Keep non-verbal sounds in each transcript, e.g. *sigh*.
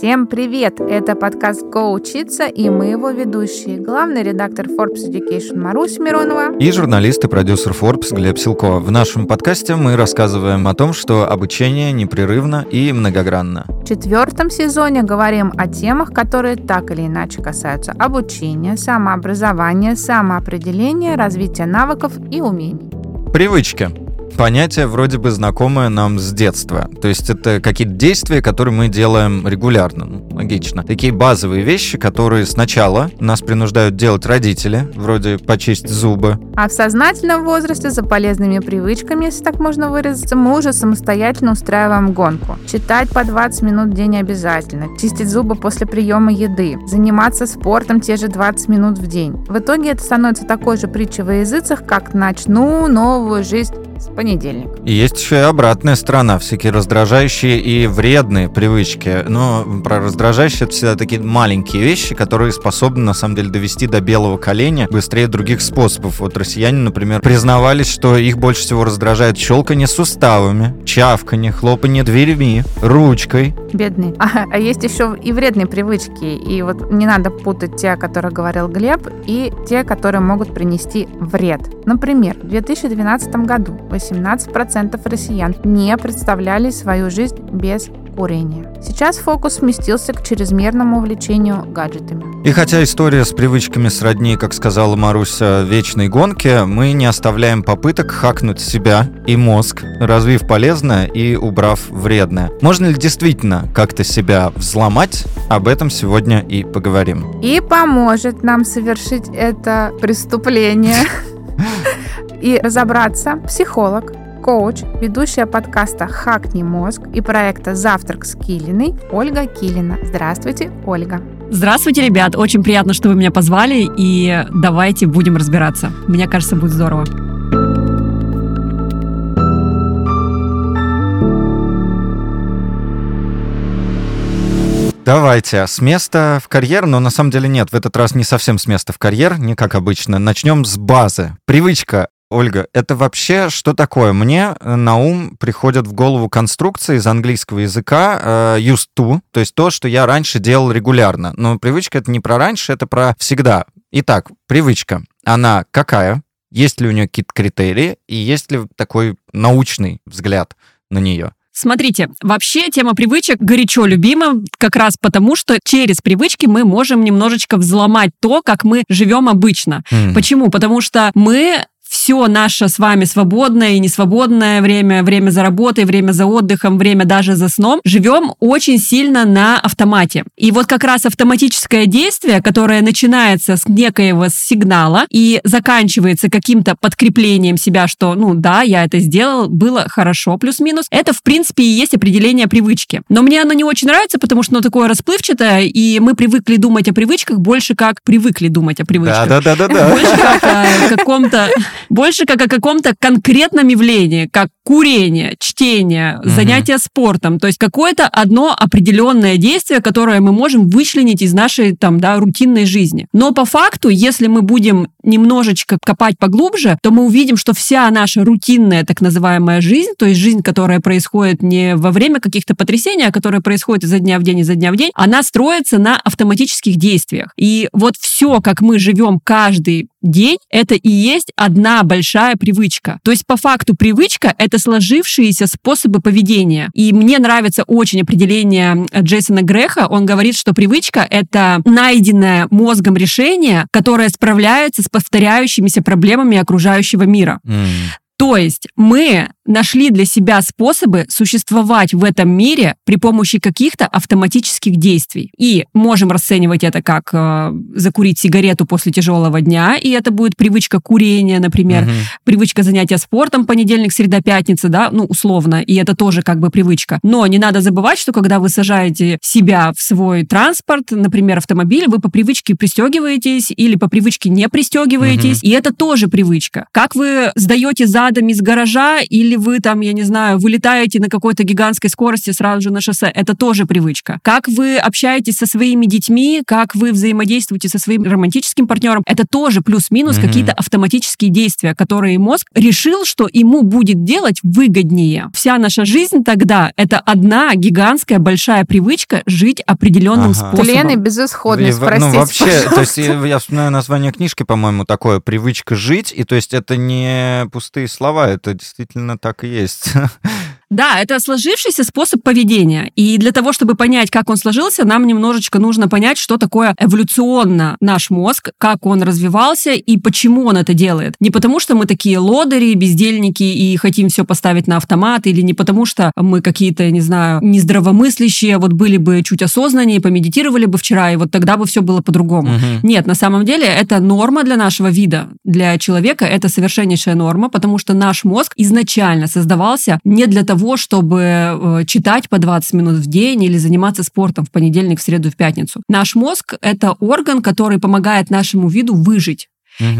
Всем привет! Это подкаст «Go учиться» и мы его ведущие. Главный редактор Forbes Education Маруся Миронова. И журналист и продюсер Forbes Глеб Силко. В нашем подкасте мы рассказываем о том, что обучение непрерывно и многогранно. В четвертом сезоне говорим о темах, которые так или иначе касаются обучения, самообразования, самоопределения, развития навыков и умений. Привычки. Понятие вроде бы знакомое нам с детства. То есть это какие-то действия, которые мы делаем регулярно. Ну, логично. Такие базовые вещи, которые сначала нас принуждают делать родители, вроде почистить зубы. А в сознательном возрасте за полезными привычками, если так можно выразиться, мы уже самостоятельно устраиваем гонку. Читать по 20 минут в день обязательно. Чистить зубы после приема еды. Заниматься спортом те же 20 минут в день. В итоге это становится такой же притчей во языцах, как «начну новую жизнь с понедельника. И есть еще и обратная сторона, всякие раздражающие и вредные привычки. Но про раздражающие это всегда такие маленькие вещи, которые способны на самом деле довести до белого коленя быстрее других способов. Вот россияне, например, признавались, что их больше всего раздражает щелканье суставами, чавканье, хлопанье дверьми, ручкой. Бедные. А, *laughs* а есть еще и вредные привычки. И вот не надо путать те, о которых говорил Глеб, и те, которые могут принести вред. Например, в 2012 году 18% россиян не представляли свою жизнь без курения. Сейчас фокус сместился к чрезмерному увлечению гаджетами. И хотя история с привычками сродни, как сказала Маруся, вечной гонки, мы не оставляем попыток хакнуть себя и мозг, развив полезное и убрав вредное. Можно ли действительно как-то себя взломать? Об этом сегодня и поговорим. И поможет нам совершить это преступление *laughs* и разобраться психолог, коуч, ведущая подкаста «Хакни мозг» и проекта «Завтрак с Килиной» Ольга Килина. Здравствуйте, Ольга. Здравствуйте, ребят. Очень приятно, что вы меня позвали, и давайте будем разбираться. Мне кажется, будет здорово. Давайте, с места в карьер, но на самом деле нет, в этот раз не совсем с места в карьер, не как обычно. Начнем с базы. Привычка Ольга, это вообще что такое? Мне э, на ум приходят в голову конструкции из английского языка э, used to, то есть то, что я раньше делал регулярно. Но привычка это не про раньше, это про всегда. Итак, привычка. Она какая? Есть ли у нее какие-то критерии? И есть ли такой научный взгляд на нее? Смотрите, вообще тема привычек горячо любима, как раз потому, что через привычки мы можем немножечко взломать то, как мы живем обычно. Mm. Почему? Потому что мы все наше с вами свободное и несвободное время, время за работой, время за отдыхом, время даже за сном, живем очень сильно на автомате. И вот как раз автоматическое действие, которое начинается с некоего сигнала и заканчивается каким-то подкреплением себя, что, ну да, я это сделал, было хорошо, плюс-минус, это, в принципе, и есть определение привычки. Но мне оно не очень нравится, потому что оно такое расплывчатое, и мы привыкли думать о привычках больше как привыкли думать о привычках. Да-да-да-да. Больше как о каком-то больше как о каком-то конкретном явлении, как курение, чтение, угу. занятие спортом. То есть какое-то одно определенное действие, которое мы можем вычленить из нашей там, да, рутинной жизни. Но по факту, если мы будем немножечко копать поглубже, то мы увидим, что вся наша рутинная так называемая жизнь, то есть жизнь, которая происходит не во время каких-то потрясений, а которая происходит изо дня в день, изо дня в день, она строится на автоматических действиях. И вот все, как мы живем каждый день, это и есть одна большая привычка. То есть по факту привычка — это сложившиеся способы поведения. И мне нравится очень определение Джейсона Греха. Он говорит, что привычка — это найденное мозгом решение, которое справляется с повторяющимися проблемами окружающего мира. Mm. То есть мы нашли для себя способы существовать в этом мире при помощи каких-то автоматических действий. И можем расценивать это как э, закурить сигарету после тяжелого дня, и это будет привычка курения, например, угу. привычка занятия спортом понедельник, среда, пятница, да, ну, условно, и это тоже как бы привычка. Но не надо забывать, что когда вы сажаете себя в свой транспорт, например, автомобиль, вы по привычке пристегиваетесь или по привычке не пристегиваетесь, угу. и это тоже привычка. Как вы сдаете за задом из гаража, или вы там, я не знаю, вылетаете на какой-то гигантской скорости сразу же на шоссе, это тоже привычка. Как вы общаетесь со своими детьми, как вы взаимодействуете со своим романтическим партнером, это тоже плюс-минус mm-hmm. какие-то автоматические действия, которые мозг решил, что ему будет делать выгоднее. Вся наша жизнь тогда это одна гигантская большая привычка жить определенным ага. способом. Тлен и безысходность, и, простите, Ну, вообще, пожалуйста. то есть я вспоминаю название книжки, по-моему, такое «Привычка жить», и то есть это не пустые слова, это действительно так и есть. *laughs* Да, это сложившийся способ поведения. И для того, чтобы понять, как он сложился, нам немножечко нужно понять, что такое эволюционно наш мозг, как он развивался и почему он это делает. Не потому, что мы такие лодыри, бездельники и хотим все поставить на автомат, или не потому, что мы какие-то, не знаю, нездравомыслящие, вот были бы чуть осознаннее, помедитировали бы вчера, и вот тогда бы все было по-другому. Угу. Нет, на самом деле это норма для нашего вида. Для человека это совершеннейшая норма, потому что наш мозг изначально создавался не для того, того, чтобы э, читать по 20 минут в день или заниматься спортом в понедельник, в среду, в пятницу. Наш мозг — это орган, который помогает нашему виду выжить.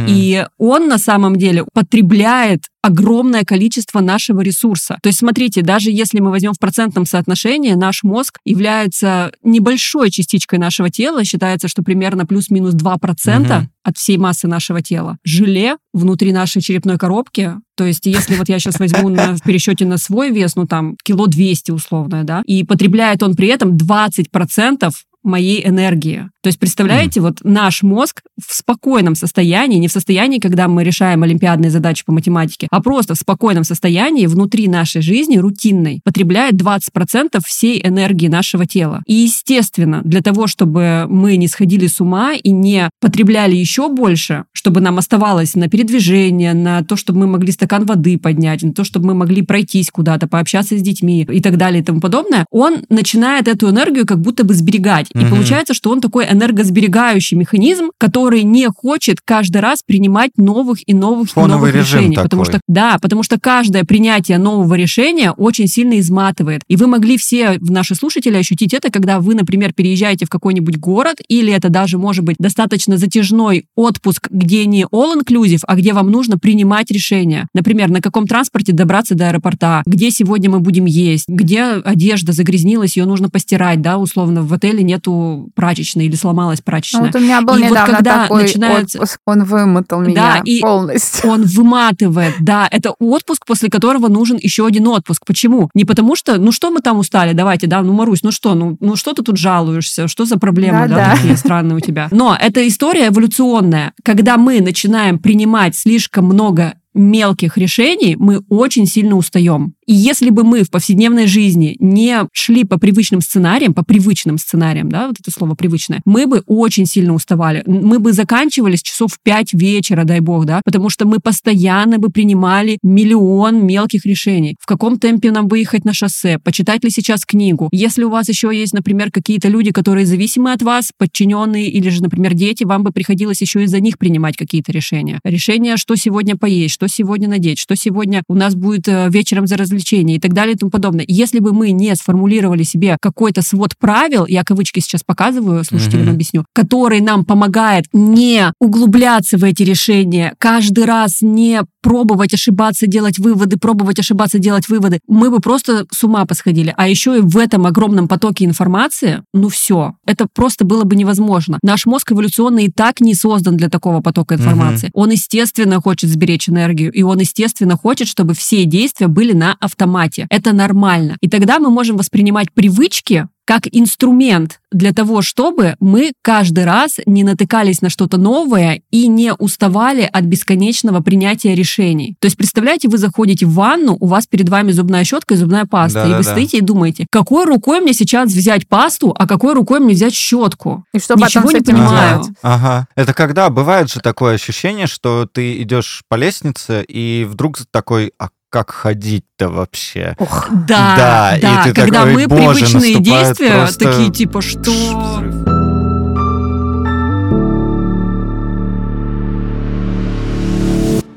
И он на самом деле потребляет огромное количество нашего ресурса. То есть, смотрите, даже если мы возьмем в процентном соотношении, наш мозг является небольшой частичкой нашего тела. Считается, что примерно плюс-минус 2% угу. от всей массы нашего тела. Желе внутри нашей черепной коробки. То есть, если вот я сейчас возьму на, в пересчете на свой вес, ну там кило 200 условно, да, и потребляет он при этом 20% моей энергии. То есть, представляете, mm. вот наш мозг в спокойном состоянии, не в состоянии, когда мы решаем олимпиадные задачи по математике, а просто в спокойном состоянии внутри нашей жизни, рутинной, потребляет 20% всей энергии нашего тела. И, естественно, для того, чтобы мы не сходили с ума и не потребляли еще больше, чтобы нам оставалось на передвижение, на то, чтобы мы могли стакан воды поднять, на то, чтобы мы могли пройтись куда-то, пообщаться с детьми и так далее и тому подобное, он начинает эту энергию как будто бы сберегать. И получается, что он такой энергосберегающий механизм, который не хочет каждый раз принимать новых и новых Фоновый и новых решений. Такой. Потому что, да, потому что каждое принятие нового решения очень сильно изматывает. И вы могли все, наши слушатели, ощутить это, когда вы, например, переезжаете в какой-нибудь город, или это даже может быть достаточно затяжной отпуск, где не all-inclusive, а где вам нужно принимать решения. Например, на каком транспорте добраться до аэропорта, где сегодня мы будем есть, где одежда загрязнилась, ее нужно постирать, да, условно, в отеле нету прачечной или сломалась прачечная. Ну, вот у меня был и недавно вот когда такой начинается... отпуск, он вымотал меня да, и полностью. Он выматывает, да. Это отпуск, после которого нужен еще один отпуск. Почему? Не потому что, ну что мы там устали, давайте, да, ну, Марусь, ну что, ну, ну что ты тут жалуешься, что за проблемы, да, да, да. такие странные у тебя. Но это история эволюционная. Когда мы начинаем принимать слишком много мелких решений мы очень сильно устаем. И если бы мы в повседневной жизни не шли по привычным сценариям, по привычным сценариям, да, вот это слово привычное, мы бы очень сильно уставали. Мы бы заканчивались часов в 5 вечера, дай бог, да, потому что мы постоянно бы принимали миллион мелких решений. В каком темпе нам выехать на шоссе, почитать ли сейчас книгу. Если у вас еще есть, например, какие-то люди, которые зависимы от вас, подчиненные или же, например, дети, вам бы приходилось еще из-за них принимать какие-то решения. Решения, что сегодня поесть, что сегодня надеть, что сегодня у нас будет э, вечером за развлечение и так далее и тому подобное. Если бы мы не сформулировали себе какой-то свод правил, я кавычки сейчас показываю, слушателям mm-hmm. объясню, который нам помогает не углубляться в эти решения, каждый раз не пробовать ошибаться, делать выводы, пробовать ошибаться, делать выводы, мы бы просто с ума посходили. А еще и в этом огромном потоке информации, ну все, это просто было бы невозможно. Наш мозг эволюционно и так не создан для такого потока информации. Mm-hmm. Он, естественно, хочет сберечь энергию, и он, естественно, хочет, чтобы все действия были на автомате. Это нормально. И тогда мы можем воспринимать привычки как инструмент для того, чтобы мы каждый раз не натыкались на что-то новое и не уставали от бесконечного принятия решений. То есть, представляете, вы заходите в ванну, у вас перед вами зубная щетка и зубная паста, да, и да, вы да. стоите и думаете, какой рукой мне сейчас взять пасту, а какой рукой мне взять щетку? И что Ничего потом не понимаю. Ага, ага. Это когда бывает же такое ощущение, что ты идешь по лестнице и вдруг такой, а как ходить-то вообще. Ох, да, да, да. И ты когда такой, мы привычные действия просто... такие типа что.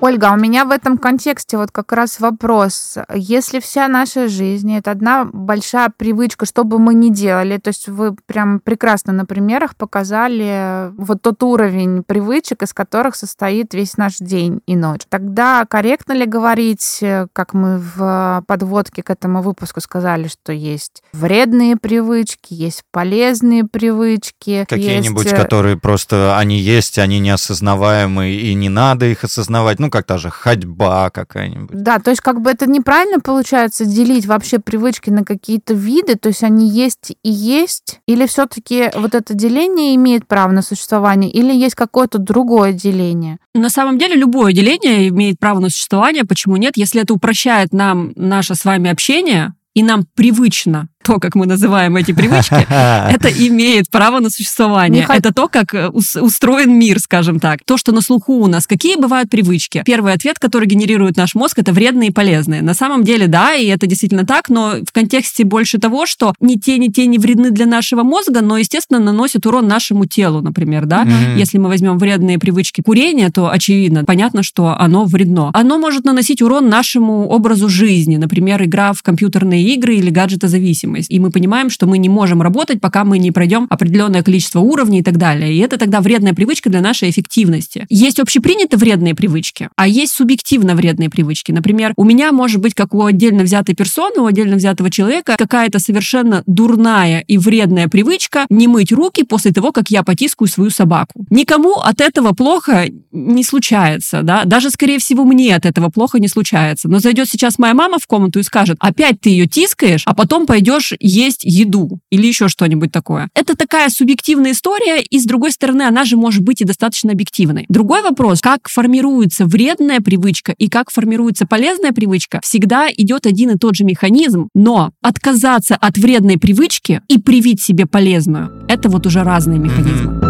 Ольга, а у меня в этом контексте вот как раз вопрос. Если вся наша жизнь — это одна большая привычка, что бы мы ни делали, то есть вы прям прекрасно на примерах показали вот тот уровень привычек, из которых состоит весь наш день и ночь. Тогда корректно ли говорить, как мы в подводке к этому выпуску сказали, что есть вредные привычки, есть полезные привычки. Какие-нибудь, есть... которые просто они есть, они неосознаваемые, и не надо их осознавать. Ну, как та же ходьба какая-нибудь. Да, то есть как бы это неправильно получается делить вообще привычки на какие-то виды, то есть они есть и есть, или все-таки вот это деление имеет право на существование, или есть какое-то другое деление? На самом деле любое деление имеет право на существование. Почему нет? Если это упрощает нам наше с вами общение, и нам привычно то, как мы называем эти привычки, *laughs* это имеет право на существование. Это то, как э, устроен мир, скажем так. То, что на слуху у нас. Какие бывают привычки? Первый ответ, который генерирует наш мозг, это вредные и полезные. На самом деле, да, и это действительно так, но в контексте больше того, что ни те, ни те не вредны для нашего мозга, но, естественно, наносят урон нашему телу, например, да. Mm-hmm. Если мы возьмем вредные привычки курения, то очевидно, понятно, что оно вредно. Оно может наносить урон нашему образу жизни, например, игра в компьютерные игры или гаджетозависимость зависимость. И мы понимаем, что мы не можем работать, пока мы не пройдем определенное количество уровней и так далее. И это тогда вредная привычка для нашей эффективности. Есть общепринятые вредные привычки, а есть субъективно вредные привычки. Например, у меня может быть, как у отдельно взятой персоны, у отдельно взятого человека, какая-то совершенно дурная и вредная привычка не мыть руки после того, как я потискаю свою собаку. Никому от этого плохо не случается, да, даже, скорее всего, мне от этого плохо не случается. Но зайдет сейчас моя мама в комнату и скажет, опять ты ее тискаешь, а потом пойдешь идешь есть еду или еще что-нибудь такое. Это такая субъективная история, и с другой стороны, она же может быть и достаточно объективной. Другой вопрос, как формируется вредная привычка и как формируется полезная привычка, всегда идет один и тот же механизм, но отказаться от вредной привычки и привить себе полезную, это вот уже разные механизмы.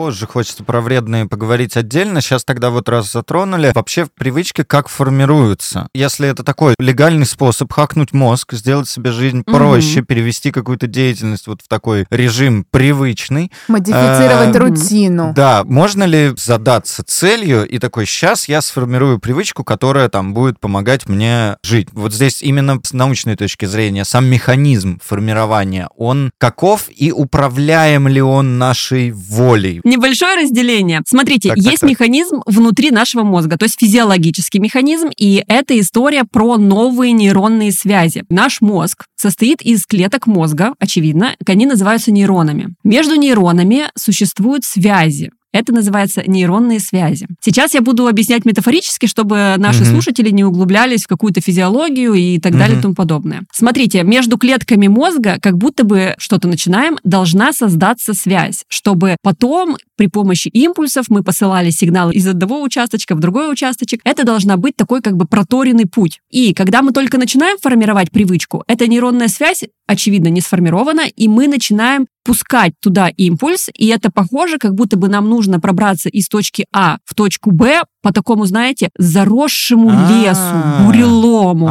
Позже хочется про вредные поговорить отдельно. Сейчас тогда вот раз затронули. Вообще привычки как формируются. Если это такой легальный способ хакнуть мозг, сделать себе жизнь проще, mm-hmm. перевести какую-то деятельность вот в такой режим привычный. Модифицировать э, рутину. Да, можно ли задаться целью и такой, сейчас я сформирую привычку, которая там будет помогать мне жить. Вот здесь именно с научной точки зрения сам механизм формирования, он каков и управляем ли он нашей волей? Небольшое разделение. Смотрите, так, есть так, так. механизм внутри нашего мозга, то есть физиологический механизм, и это история про новые нейронные связи. Наш мозг состоит из клеток мозга, очевидно, они называются нейронами. Между нейронами существуют связи. Это называется нейронные связи. Сейчас я буду объяснять метафорически, чтобы наши угу. слушатели не углублялись в какую-то физиологию и так далее и тому подобное. Смотрите, между клетками мозга, как будто бы что-то начинаем, должна создаться связь, чтобы потом при помощи импульсов мы посылали сигнал из одного участочка в другой участочек. Это должна быть такой как бы проторенный путь. И когда мы только начинаем формировать привычку, эта нейронная связь очевидно, не сформирована, и мы начинаем пускать туда импульс, и это похоже, как будто бы нам нужно пробраться из точки А в точку Б по такому, знаете, заросшему лесу, бурелому.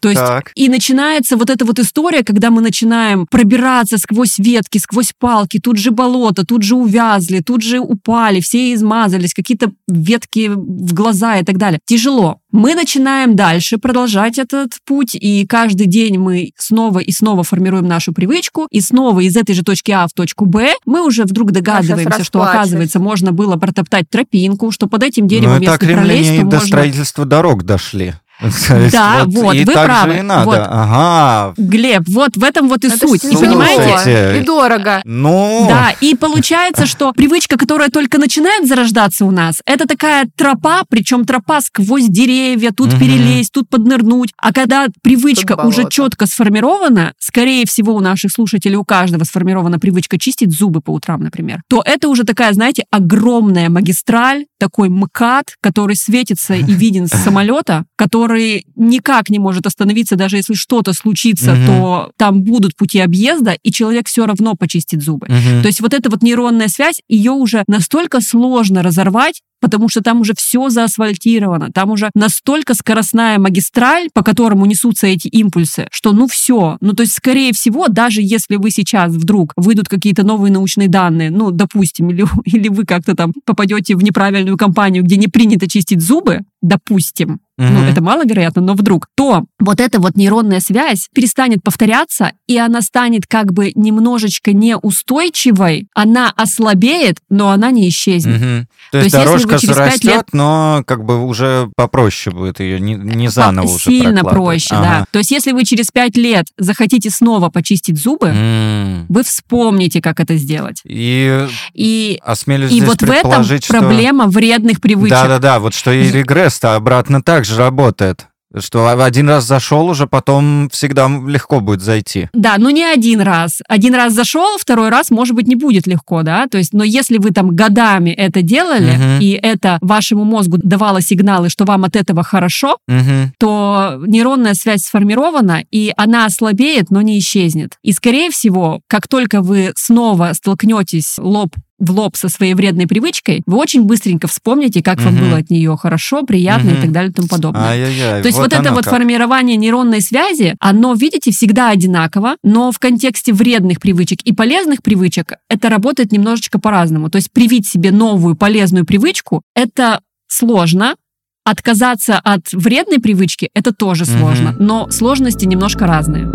То есть и начинается вот эта вот история, когда мы начинаем пробираться сквозь ветки, сквозь палки, тут же болото, тут же увязли, тут же упали, все измазались, какие-то ветки в глаза и так далее. Тяжело. Мы начинаем дальше продолжать этот путь, и каждый день мы снова и снова формируем нашу привычку, и снова из этой же точки А в точку Б мы уже вдруг догадываемся, что, оказывается, можно было протоптать тропинку, что под этим деревом, ну, если пролезть, то до можно... строительства дорог дошли. *laughs* Да, вот, вот и вы так правы. Же и надо. Вот. Ага. Глеб, вот в этом вот и Это суть. Не понимаете? И дорого. Ну. Да, и получается, что привычка, которая только начинает зарождаться у нас, это такая тропа, причем тропа сквозь деревья, тут угу. перелезть, тут поднырнуть. А когда привычка уже четко сформирована, скорее всего, у наших слушателей, у каждого сформирована привычка чистить зубы по утрам, например, то это уже такая, знаете, огромная магистраль, такой МКАД, который светится и виден с *laughs* самолета, который который никак не может остановиться, даже если что-то случится, Мгм. то там будут пути объезда, и человек все равно почистит зубы. Мгм. То есть вот эта вот нейронная связь, ее уже настолько сложно разорвать, потому что там уже все заасфальтировано, там уже настолько скоростная магистраль, по которому несутся эти импульсы, что ну все. Ну то есть, скорее всего, даже если вы сейчас вдруг выйдут какие-то новые научные данные, ну, допустим, или, *laughs* или вы как-то там попадете в неправильную компанию, где не принято чистить зубы, допустим, ну, Мгм. это маловероятно, но вдруг, то вот эта вот нейронная связь перестанет повторяться, и она станет как бы немножечко неустойчивой, она ослабеет, но она не исчезнет. Мгм. То То есть есть вы дорожка через пять зарастет, лет- но как бы уже попроще будет ее, не, не По- заново уже Сильно проще, Ага. да. То есть если вы через пять лет захотите снова почистить зубы, М. вы вспомните, как это сделать. И И, осмелюсь и вот в этом предположить, что... проблема вредных привычек. Да-да-да, вот что и регресс-то обратно так же работает. Что один раз зашел, уже потом всегда легко будет зайти. Да, но не один раз. Один раз зашел, второй раз, может быть, не будет легко, да. То есть, но если вы там годами это делали, Мгм. и это вашему мозгу давало сигналы, что вам от этого хорошо, Мгм. то нейронная связь сформирована, и она ослабеет, но не исчезнет. И, скорее всего, как только вы снова столкнетесь лоб в лоб со своей вредной привычкой, вы очень быстренько вспомните, как вам Мгм. было от нее хорошо, приятно Мгм. и так далее и тому подобное. Ай-яй-яй, То есть вот, это оно вот как. формирование нейронной связи, оно, видите, всегда одинаково, но в контексте вредных привычек и полезных привычек это работает немножечко по-разному. То есть привить себе новую полезную привычку – это сложно, отказаться от вредной привычки – это тоже сложно, но сложности немножко разные.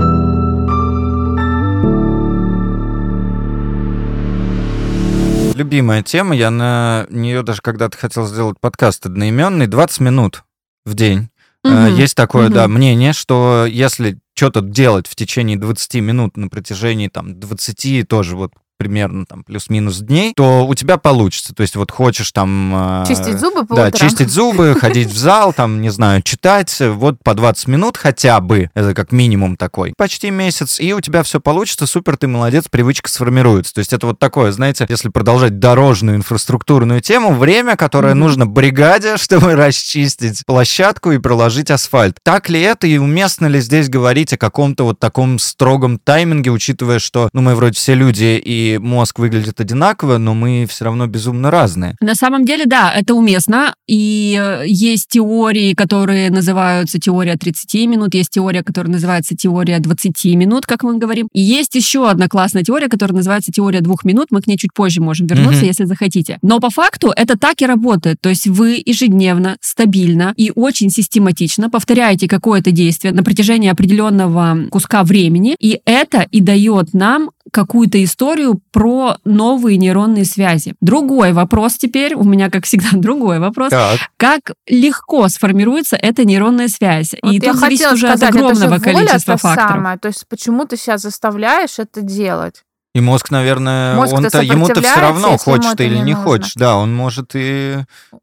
Любимая тема, я на нее даже когда-то хотел сделать подкаст одноименный, 20 минут в день. Мгм. Есть такое, Мгм. да, мнение, что если что-то делать в течение 20 минут на протяжении там 20 тоже вот примерно там плюс-минус дней, то у тебя получится. То есть вот хочешь там... э, Чистить зубы по Да, утрам. чистить зубы, ходить в зал, там, не знаю, читать, вот по 20 минут хотя бы, это как минимум такой, почти месяц, и у тебя все получится, супер, ты молодец, привычка сформируется. То есть это вот такое, знаете, если продолжать дорожную инфраструктурную тему, время, которое Мгм. нужно бригаде, *laughs* чтобы расчистить площадку и проложить асфальт. Так ли это и уместно ли здесь говорить о каком-то вот таком строгом тайминге, учитывая, что, ну, мы вроде все люди, и мозг выглядит одинаково, но мы все равно безумно разные. На самом деле, да, это уместно. И э, есть теории, которые называются теория 30 минут, есть теория, которая называется теория 20 минут, как мы говорим. И есть еще одна классная теория, которая называется теория двух минут. Мы к ней чуть позже можем вернуться, Мгм. если захотите. Но по факту это так и работает. То есть вы ежедневно, стабильно и очень систематично повторяете какое-то действие на протяжении определенного куска времени, и это и дает нам какую-то историю про новые нейронные связи. Другой вопрос теперь, у меня, как всегда, *laughs* другой вопрос. Так. Как легко сформируется эта нейронная связь? Вот и я тут зависит уже сказать, от огромного это же количества воля факторов. самая. То есть почему ты себя заставляешь это делать? И мозг, наверное, Мозг-то он-то ему-то все равно, хочет или не не хочет. Да, он может и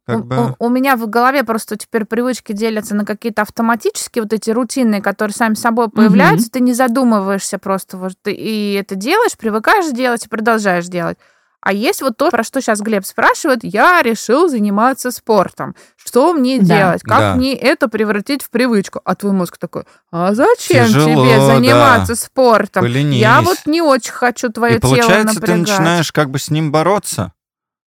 как у, бы... у- у меня в голове просто теперь привычки делятся на какие-то автоматические, вот эти рутинные, которые сами собой появляются, ты не задумываешься просто, вот ты и это делаешь, привыкаешь делать и продолжаешь делать. А есть вот то, про что сейчас Глеб спрашивает, я решил заниматься спортом. Что мне Да. делать? Как Да. мне это превратить в привычку? А твой мозг такой, а зачем Тяжело, тебе да. заниматься спортом? Поленись. Я вот не очень хочу твое И получается, тело ты напрягать. начинаешь как бы с ним бороться.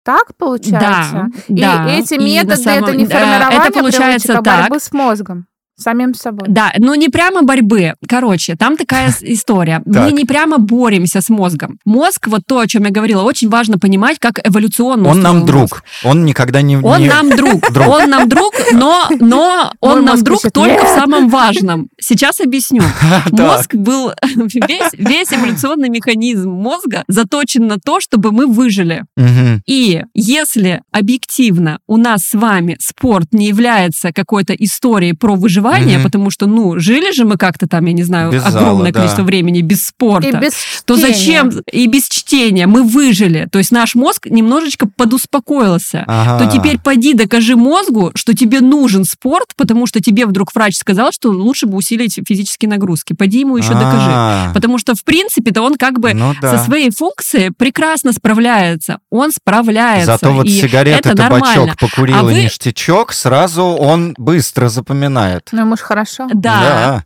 Так получается? Да, да. И эти И на методы самом- это не формирование это получается привычек, а так. борьбы с мозгом. Самим собой. Да, но не прямо борьбы. Короче, там такая история. Мы не прямо боремся с мозгом. Мозг, вот то, о чем я говорила, очень важно понимать, как эволюционно Он нам друг. Он никогда не... Он нам *laughs* друг. Он нам друг, но, но он нам друг только в самом важном. Сейчас объясню. *laughs* Мозг был... *laughs* Весь, весь эволюционный механизм мозга заточен на то, чтобы мы выжили. И если объективно у нас с вами спорт не является какой-то историей про выживание, Мгм. потому что, ну, жили же мы как-то там, я не знаю, Без зала, огромное да. количество времени без спорта, И без то чтения. зачем и без чтения мы выжили? То есть наш мозг немножечко подуспокоился. Ага. То теперь поди докажи мозгу, что тебе нужен спорт, потому что тебе вдруг врач сказал, что лучше бы усилить физические нагрузки. Поди ему еще докажи. А, Потому что, в принципе-то, он как бы Ну да. со своей функцией прекрасно справляется. Он справляется. Зато вот и сигареты, табачок нормально. покурил А и вы- ништячок, сразу он быстро запоминает. Ну, ему ж хорошо. Да,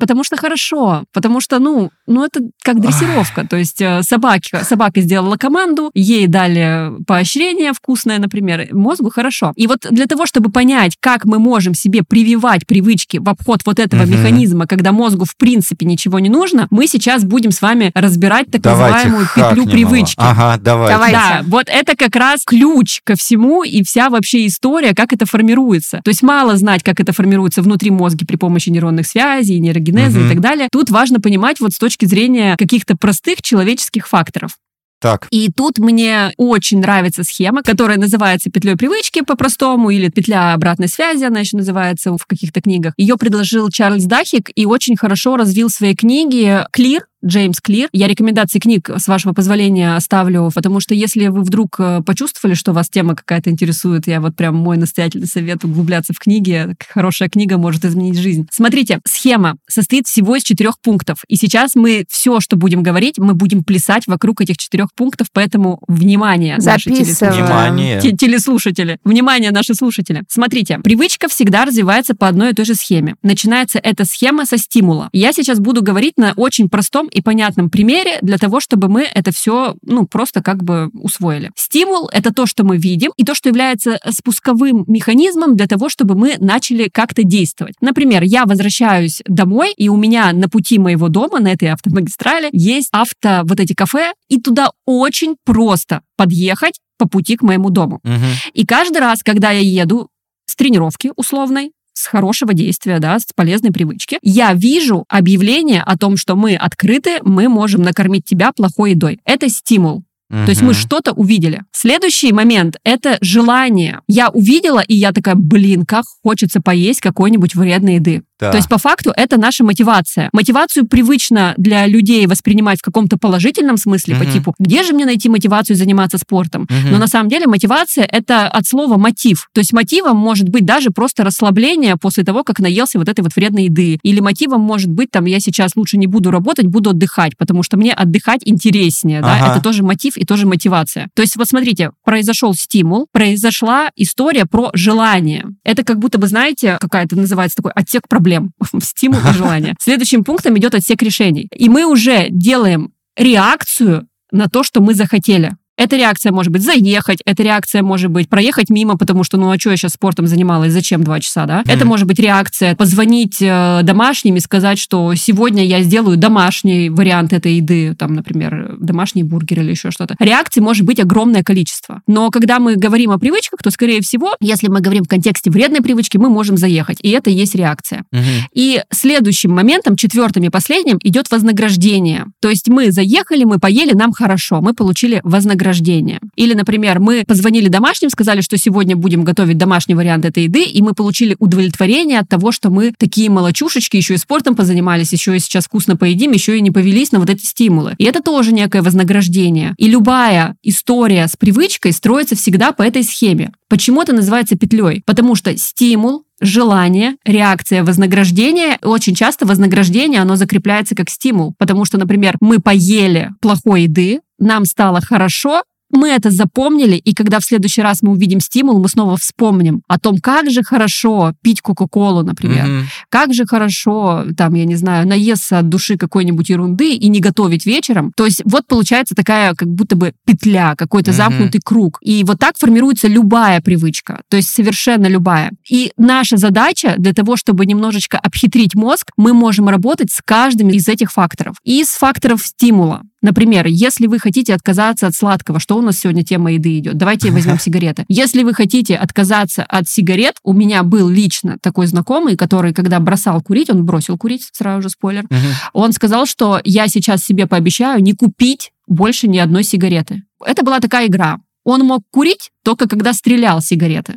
Потому что хорошо, потому что, ну, ну это как дрессировка. То есть э, собака, собака сделала команду, ей дали поощрение вкусное, например, мозгу хорошо. И вот для того, чтобы понять, как мы можем себе прививать привычки в обход вот этого угу. механизма, когда мозгу в принципе ничего не нужно, мы сейчас будем с вами разбирать так давайте называемую петлю привычки. Ага, давайте. давайте. Да, вот это как раз ключ ко всему и вся вообще история, как это формируется. То есть мало знать, как это формируется внутри мозга при помощи нейронных связей, нейрогенеза, генеза угу. и так далее. Тут важно понимать вот с точки зрения каких-то простых человеческих факторов. Так. И тут мне очень нравится схема, которая называется петлей привычки по-простому, или петля обратной связи, она еще называется в каких-то книгах. Ее предложил Чарльз Дахик и очень хорошо развил в своей книге Clear, Джеймс Клир. Я рекомендации книг, с вашего позволения, оставлю, потому что если вы вдруг э, почувствовали, что вас тема какая-то интересует, я вот прям мой настоятельный совет углубляться в книги. Хорошая книга может изменить жизнь. Смотрите, схема состоит всего из четырех пунктов. И сейчас мы все, что будем говорить, мы будем плясать вокруг этих четырех пунктов, поэтому внимание, наши телеслушатели. Внимание. телеслушатели. Внимание, наши слушатели. Смотрите, привычка всегда развивается по одной и той же схеме. Начинается эта схема со стимула. Я сейчас буду говорить на очень простом и понятном примере для того, чтобы мы это все, ну, просто как бы усвоили. Стимул — это то, что мы видим, и то, что является спусковым механизмом для того, чтобы мы начали как-то действовать. Например, я возвращаюсь домой, и у меня на пути моего дома, на этой автомагистрали, есть авто, вот эти кафе, и туда очень просто подъехать по пути к моему дому. Угу. И каждый раз, когда я еду с тренировки условной, с хорошего действия, да, с полезной привычки, я вижу объявление о том, что мы открыты, мы можем накормить тебя плохой едой. Это стимул. Угу. То есть мы что-то увидели. Следующий момент — это желание. Я увидела, и я такая, блин, как хочется поесть какой-нибудь вредной еды. Да. То есть, по факту, это наша мотивация. Мотивацию привычно для людей воспринимать в каком-то положительном смысле, угу. по типу, где же мне найти мотивацию заниматься спортом? Угу. Но на самом деле мотивация — это от слова мотив. То есть мотивом может быть даже просто расслабление после того, как наелся вот этой вот вредной еды. Или мотивом может быть, там, я сейчас лучше не буду работать, буду отдыхать, потому что мне отдыхать интереснее, ага. да? Это тоже мотив и тоже мотивация. То есть, вот смотрите, произошел стимул, произошла история про желание. Это как будто бы, знаете, какая-то называется такой отсек проблем *laughs* стимул и желание. Следующим пунктом идет отсек решений. И мы уже делаем реакцию на то, что мы захотели. Эта реакция может быть заехать, эта реакция может быть проехать мимо, потому что, ну а что я сейчас спортом занималась, зачем два часа, да? Mm-hmm. Это может быть реакция позвонить э, домашним и сказать, что сегодня я сделаю домашний вариант этой еды, там, например, домашний бургер или еще что-то. Реакций может быть огромное количество. Но когда мы говорим о привычках, то, скорее всего, если мы говорим в контексте вредной привычки, мы можем заехать, и это и есть реакция. Mm-hmm. И следующим моментом, четвертым и последним, идет вознаграждение. То есть мы заехали, мы поели, нам хорошо, мы получили вознаграждение вознаграждение. Или, например, мы позвонили домашним, сказали, что сегодня будем готовить домашний вариант этой еды, и мы получили удовлетворение от того, что мы такие молочушечки, еще и спортом позанимались, еще и сейчас вкусно поедим, еще и не повелись на вот эти стимулы. И это тоже некое вознаграждение. И любая история с привычкой строится всегда по этой схеме. Почему это называется петлей? Потому что стимул, желание, реакция, вознаграждение. Очень часто вознаграждение, оно закрепляется как стимул. Потому что, например, мы поели плохой еды, нам стало хорошо, мы это запомнили, и когда в следующий раз мы увидим стимул, мы снова вспомним о том, как же хорошо пить Кока-Колу, например, mm-hmm. как же хорошо, там, я не знаю, наесться от души какой-нибудь ерунды и не готовить вечером. То есть вот получается такая как будто бы петля, какой-то mm-hmm. замкнутый круг. И вот так формируется любая привычка, то есть совершенно любая. И наша задача для того, чтобы немножечко обхитрить мозг, мы можем работать с каждым из этих факторов. И из факторов стимула. Например, если вы хотите отказаться от сладкого, что у нас сегодня тема еды идет? Давайте возьмем сигареты. Если вы хотите отказаться от сигарет, у меня был лично такой знакомый, который, когда бросал курить, он бросил курить, сразу же спойлер, он сказал, что я сейчас себе пообещаю не купить больше ни одной сигареты. Это была такая игра. Он мог курить только когда стрелял сигареты.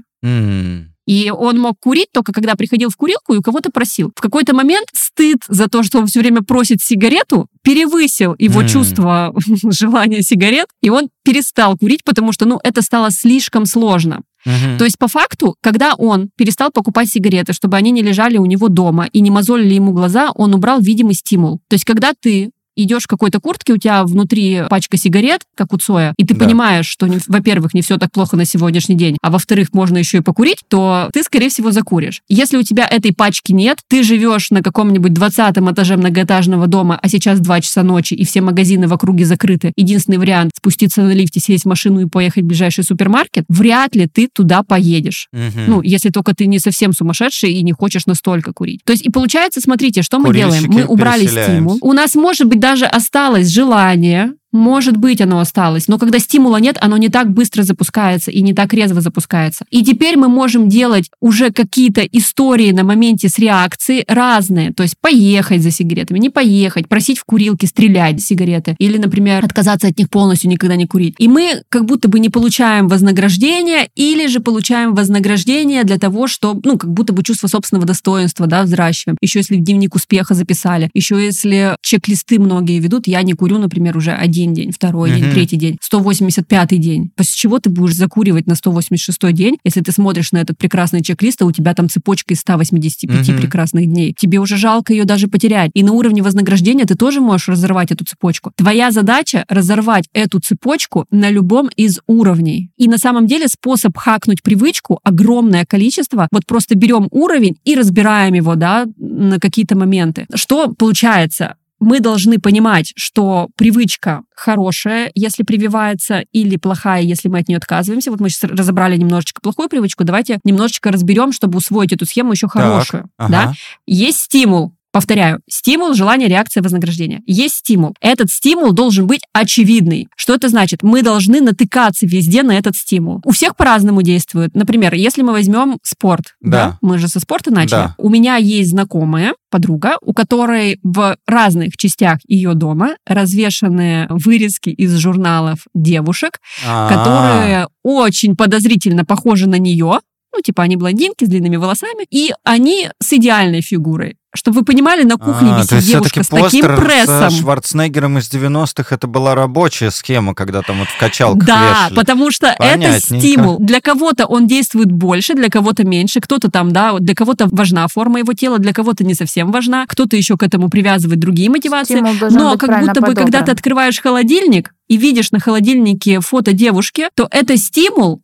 И он мог курить только когда приходил в курилку и у кого-то просил. В какой-то момент стыд за то, что он все время просит сигарету, перевысил его mm. чувство *laughs* желания сигарет, и он перестал курить, потому что, ну, это стало слишком сложно. Uh-huh. То есть, по факту, когда он перестал покупать сигареты, чтобы они не лежали у него дома и не мозолили ему глаза, он убрал видимый стимул. То есть, когда ты идешь в какой-то куртке, у тебя внутри пачка сигарет, как у Цоя, и ты Да. понимаешь, что, во-первых, не все так плохо на сегодняшний день, а во-вторых, можно еще и покурить, то ты, скорее всего, закуришь. Если у тебя этой пачки нет, ты живешь на каком-нибудь 20 этаже многоэтажного дома, а сейчас 2 часа ночи, и все магазины в округе закрыты. Единственный вариант спуститься на лифте, сесть в машину и поехать в ближайший супермаркет, вряд ли ты туда поедешь. Мгм. Ну, если только ты не совсем сумасшедший и не хочешь настолько курить. То есть, и получается, смотрите, что мы делаем? Мы убрали стимул. У нас, может быть, даже осталось желание, может быть, оно осталось, но когда стимула нет, оно не так быстро запускается и не так резво запускается. И теперь мы можем делать уже какие-то истории на моменте с реакцией разные. То есть поехать за сигаретами, не поехать, просить в курилке стрелять сигареты или, например, отказаться от них полностью, никогда не курить. И мы как будто бы не получаем вознаграждение или же получаем вознаграждение для того, что, ну, как будто бы чувство собственного достоинства, да, взращиваем. Еще если в дневник успеха записали, еще если чек-листы многие ведут, я не курю, например, уже один день, второй день, Мгм. третий день, 185 день. После чего ты будешь закуривать на 186 день, если ты смотришь на этот прекрасный чек-лист, а у тебя там цепочка из 185 Мгм. прекрасных дней. Тебе уже жалко ее даже потерять. И на уровне вознаграждения ты тоже можешь разорвать эту цепочку. Твоя задача разорвать эту цепочку на любом из уровней. И на самом деле способ хакнуть привычку огромное количество. Вот просто берем уровень и разбираем его, да, на какие-то моменты. Что получается? Мы должны понимать, что привычка хорошая, если прививается, или плохая, если мы от нее отказываемся. Вот мы сейчас разобрали немножечко плохую привычку, давайте немножечко разберем, чтобы усвоить эту схему еще хорошую. Так, Да? ага. Есть стимул. Повторяю, стимул, желание, реакция, вознаграждение. Есть стимул. Этот стимул должен быть очевидный. Что это значит? Мы должны натыкаться везде на этот стимул. У всех по-разному действует. Например, если мы возьмем спорт, Да. мы же со спорта начали. Да. У меня есть знакомая, подруга, у которой в разных частях ее дома развешаны вырезки из журналов девушек, А, которые очень подозрительно похожи на нее. Ну, типа, они блондинки с длинными волосами, и они с идеальной фигурой. Чтобы вы понимали, на кухне А, висит то есть девушка с таким прессом. с Шварценеггером из 90-х это была рабочая схема, когда там вот в качалках Да, вешали. потому что это Понятненько. стимул. Для кого-то он действует больше, для кого-то меньше, кто-то там, да, вот для кого-то важна форма его тела, для кого-то не совсем важна, кто-то еще к этому привязывает другие мотивации. Но быть как будто бы, когда ты подобран. открываешь холодильник и видишь на холодильнике фото девушки, то это стимул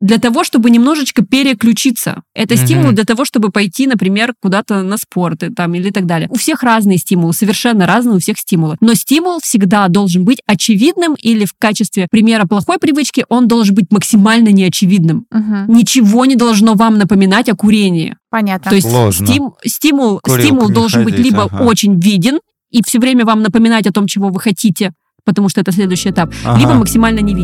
для того, чтобы немножечко переключиться. Это Мгм. стимул для того, чтобы пойти, например, куда-то на спорт и там, или так далее. У всех разные стимулы, совершенно разные у всех стимулы. Но стимул всегда должен быть очевидным или в качестве примера плохой привычки он должен быть максимально неочевидным. Мгм. Ничего не должно вам напоминать о курении. Понятно. То есть Сложно. стим- стимул, Курилку стимул должен быть ходить, либо ага. очень виден и все время вам напоминать о том, чего вы хотите, потому что это следующий этап, Ага. либо максимально не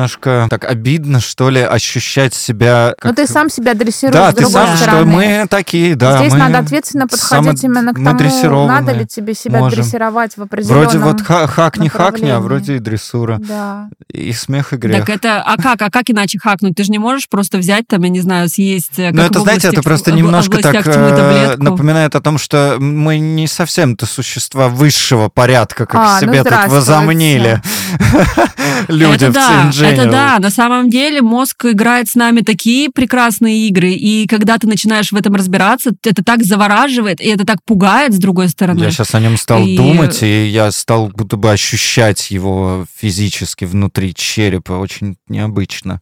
Немножко так обидно, что ли, ощущать себя... Но Как... Ну, ты сам себя дрессируешь Да, с ты другой сам, что стороны. мы такие, да. Здесь мы надо ответственно подходить само- именно к мы тому, надо ли тебе себя Можем. дрессировать в определенном... Вроде вот ха- хак не хакни, а вроде и дрессура. Да. И смех, и грех. Так это, а как, а как иначе хакнуть? Ты же не можешь просто взять там, я не знаю, съесть. э, Ну, это, знаете, это просто немножко так э, напоминает о том, что мы не совсем-то существа высшего порядка, как А, ну себе тут здравствуйте. возомнили *laughs* люди это в да, это да. На самом деле мозг играет с нами такие прекрасные игры, и когда ты начинаешь в этом разбираться, это так завораживает, и это так пугает с другой стороны. Я сейчас о нем стал И- думать, и я стал будто бы ощущать его физически внутри черепа. Очень необычно.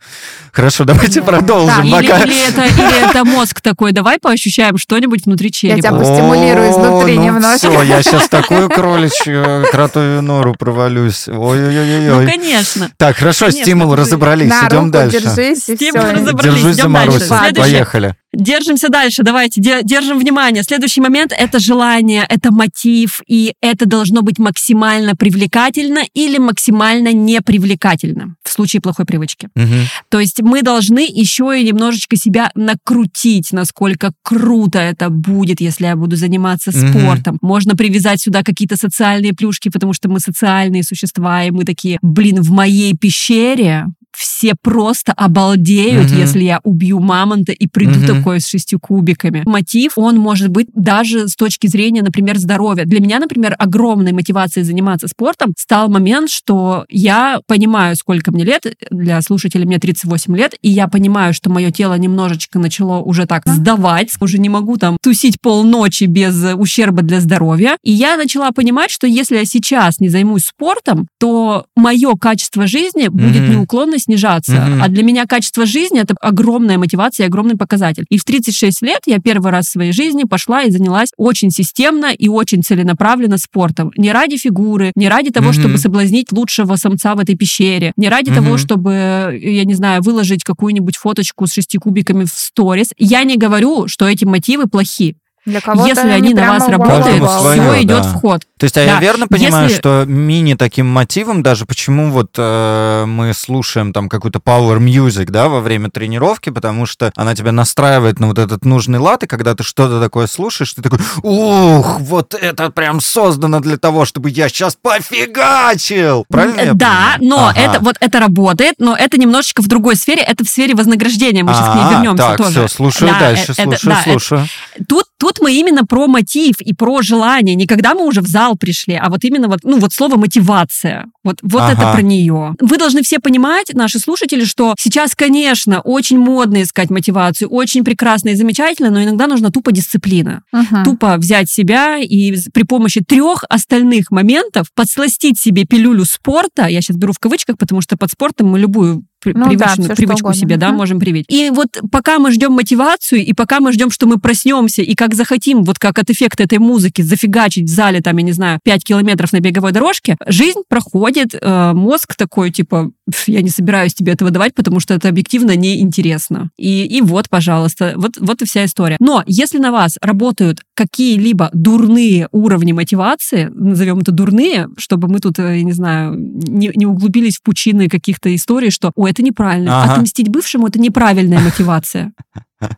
Хорошо, *laughs* давайте Да. продолжим. Да, Или, пока... или это, или это мозг такой, давай поощущаем что-нибудь внутри черепа. тебя постимулирую изнутри ну немножко. Все, я сейчас такую *laughs* кроличью кротовью нору провалюсь. Ну, Ой-ой-ой. конечно. Так, хорошо, Конечно, стимул разобрались, На идем руку дальше. держись, и Стимул все. разобрались. Держись за идем дальше. Следующее. Поехали. Держимся дальше, давайте, де- держим внимание. Следующий момент — это желание, это мотив, и это должно быть максимально привлекательно или максимально непривлекательно в случае плохой привычки. Мгм. То есть мы должны еще и немножечко себя накрутить, насколько круто это будет, если я буду заниматься Мгм. спортом. Можно привязать сюда какие-то социальные плюшки, потому что мы социальные существа, и мы такие, блин, в моей пещере все просто обалдеют, Мгм. если я убью мамонта и приду Мгм. такой с шестью кубиками. Мотив, он может быть даже с точки зрения, например, здоровья. Для меня, например, огромной мотивацией заниматься спортом стал момент, что я понимаю, сколько мне лет, для слушателей мне 38 лет, и я понимаю, что мое тело немножечко начало уже так сдавать, уже не могу там тусить полночи без ущерба для здоровья. И я начала понимать, что если я сейчас не займусь спортом, то мое качество жизни будет Мгм. неуклонно снижаться. Мгм. А для меня качество жизни это огромная мотивация и огромный показатель. И в 36 лет я первый раз в своей жизни пошла и занялась очень системно и очень целенаправленно спортом. Не ради фигуры, не ради того, Мгм. чтобы соблазнить лучшего самца в этой пещере, не ради Мгм. того, чтобы, я не знаю, выложить какую-нибудь фоточку с шести кубиками в сторис. Я не говорю, что эти мотивы плохи. Для кого-то Если они на вас вау, работают, все вау. идет да. в ход. То есть, а я Да. верно понимаю, Если- что мини таким мотивом даже, почему вот э, мы слушаем там какую-то power music, да, во время тренировки, потому что она тебя настраивает на вот этот нужный лад, и когда ты что-то такое слушаешь, ты такой, ух, вот это прям создано для того, чтобы я сейчас пофигачил. Правильно я Да, но Ага. это вот это работает, но это немножечко в другой сфере, это в сфере вознаграждения. Мы сейчас к ней А, вернемся так, тоже. все, слушаю Да, дальше, это- слушаю, да, это- слушаю. Тут, тут мы именно про мотив и про желание. Не когда мы уже в зал пришли, а вот именно вот, ну, вот слово мотивация. Вот, вот Ага. это про нее. Вы должны все понимать, наши слушатели, что сейчас, конечно, очень модно искать мотивацию, очень прекрасно и замечательно, но иногда нужна тупо дисциплина. Мгм. Тупо взять себя и при помощи трех остальных моментов подсластить себе пилюлю спорта. Я сейчас беру в кавычках, потому что под спортом мы любую Ну да, привычную- что привычку себе, да, Мгм. можем привить. И вот пока мы ждем мотивацию, и пока мы ждем, что мы проснемся, и как захотим, вот как от эффекта этой музыки, зафигачить в зале, там, я не знаю, 5 километров на беговой дорожке, жизнь проходит, э, мозг такой, типа, «Пф, я не собираюсь тебе этого давать, потому что это объективно неинтересно. И, и вот, пожалуйста, вот, вот и вся история. Но если на вас работают какие-либо дурные уровни мотивации, назовем это дурные, чтобы мы тут, э, я не знаю, не, не углубились в пучины каких-то историй, что, ой, это неправильно. Ага. Отмстить бывшему — это неправильная мотивация. *laughs*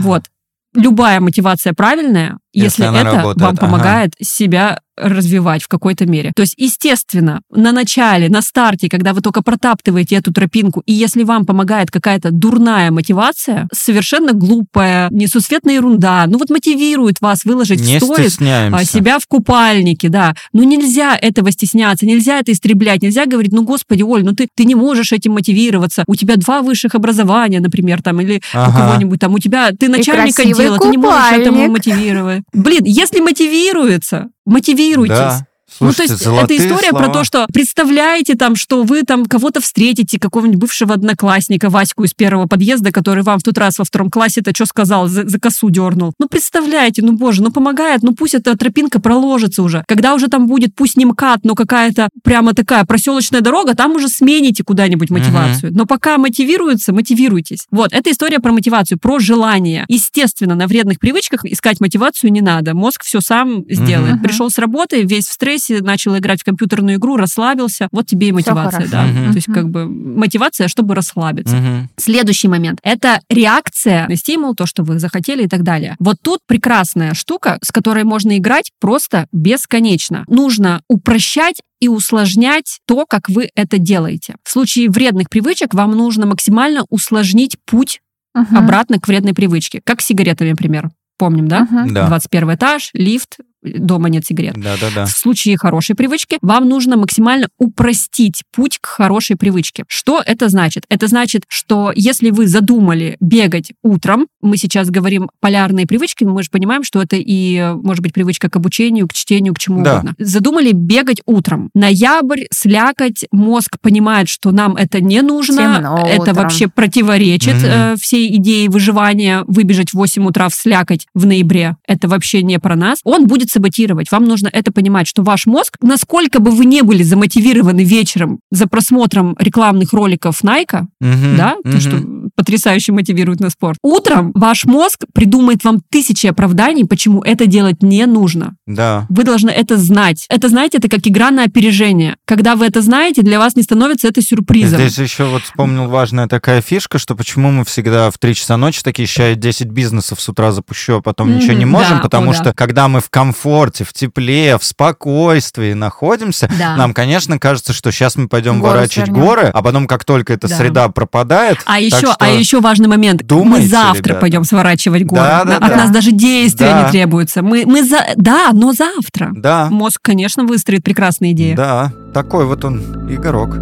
Вот. Любая мотивация правильная, Если если, она это работает, вам ага. помогает себя развивать в какой-то мере. То есть, естественно, на начале, на старте, когда вы только протаптываете эту тропинку, и если вам помогает какая-то дурная мотивация, совершенно глупая, несусветная ерунда, ну вот мотивирует вас выложить Не в сторис а, себя в купальнике, да. Ну нельзя этого стесняться, нельзя это истреблять, нельзя говорить, ну господи, Оль, ну ты, ты не можешь этим мотивироваться, у тебя два высших образования, например, там, или у Ага. кого-нибудь там, у тебя, ты начальник отдела, ты не можешь этому мотивировать. Блин, если мотивируется, мотивируйтесь. Да. Ну, то Слушайте, есть золотые это история про слова. то, что представляете там, что вы там кого-то встретите, какого-нибудь бывшего одноклассника, Ваську из первого подъезда, который вам в тот раз во втором классе-то что сказал, за, за косу дернул. Ну, представляете, ну, боже, ну, помогает, ну, пусть эта тропинка проложится уже. Когда уже там будет, пусть не МКАД, но какая-то прямо такая проселочная дорога, там уже смените куда-нибудь мотивацию. Но пока мотивируется, мотивируйтесь. Вот, это история про мотивацию, про желание. Естественно, на вредных привычках искать мотивацию не надо. Мозг все сам сделает. Мгм. Пришел с работы, весь в стрессе, начал играть в компьютерную игру, расслабился. Вот тебе и мотивация, да. Мгм. То есть как бы мотивация, чтобы расслабиться. Мгм. Следующий момент – это реакция на стимул, то, что вы захотели и так далее. Вот тут прекрасная штука, с которой можно играть просто бесконечно. Нужно упрощать и усложнять то, как вы это делаете. В случае вредных привычек вам нужно максимально усложнить путь Мгм. обратно к вредной привычке. Как с сигаретами, например. Помним, да? Мгм. Да. 21 этаж, лифт, дома нет сигарет. Да-да-да. В случае хорошей привычки вам нужно максимально упростить путь к хорошей привычке. Что это значит? Это значит, что если вы задумали бегать утром, мы сейчас говорим полярные привычки, но мы же понимаем, что это и может быть привычка к обучению, к чтению, к чему Да. угодно. Задумали бегать утром. Ноябрь, слякоть, мозг понимает, что нам это не нужно, Темно это утром. вообще противоречит Мгм. э, всей идее выживания, выбежать в 8 утра в слякоть в ноябре. Это вообще не про нас. Он будет саботировать. Вам нужно это понимать, что ваш мозг, насколько бы вы не были замотивированы вечером за просмотром рекламных роликов Найка, Мгм. да, то, Мгм. что потрясающе мотивирует на спорт. Утром ваш мозг придумает вам тысячи оправданий, почему это делать не нужно. Да. Вы должны это знать. Это, знаете, это как игра на опережение. Когда вы это знаете, для вас не становится это сюрпризом. Здесь еще вот вспомнил важная такая фишка, что почему мы всегда в 3 часа ночи такие, я 10 бизнесов с утра запущу, а потом ничего не можем, да, потому о, что да. когда мы в комфорте, в тепле, в спокойствии находимся, Да. нам, конечно, кажется, что сейчас мы пойдем Горы ворачивать свернем. горы, а потом, как только эта Да. среда пропадает, А так еще, что- а еще важный момент. думайте, мы завтра ребята. пойдем сворачивать горы. Да, да, От да. нас даже действия Да. не требуется. Мы, мы за... Да, но завтра. Да, Мозг, конечно, выстроит прекрасные идеи. да, такой вот он игрок.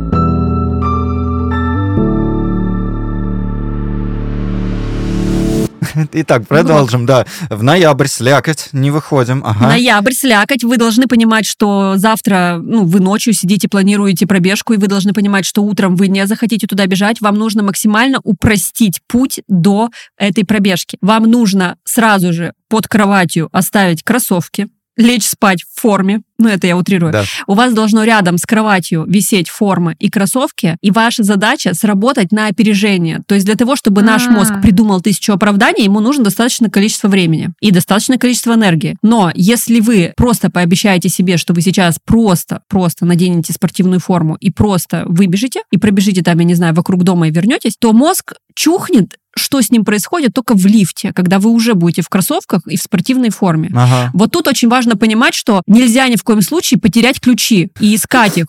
*laughs* Итак, продолжим, да. В ноябрь слякоть, не выходим. Ага. Ноябрь, слякоть. Вы должны понимать, что завтра, ну, вы ночью сидите, планируете пробежку, и вы должны понимать, что утром вы не захотите туда бежать. Вам нужно максимально упростить путь до этой пробежки. Вам нужно сразу же под кроватью оставить кроссовки, лечь спать в форме, ну это я утрирую, Да. у вас должно рядом с кроватью висеть форма и кроссовки, и ваша задача сработать на опережение. То есть для того, чтобы наш А. мозг придумал тысячу оправданий, ему нужно достаточное количество времени и достаточное количество энергии. Но если вы просто пообещаете себе, что вы сейчас просто, просто наденете спортивную форму и просто выбежите, и пробежите там, я не знаю, вокруг дома и вернетесь, то мозг чухнет, что с ним происходит только в лифте, когда вы уже будете в кроссовках и в спортивной форме. Ага. Вот тут очень важно понимать, что нельзя ни в коем случае потерять ключи и искать их,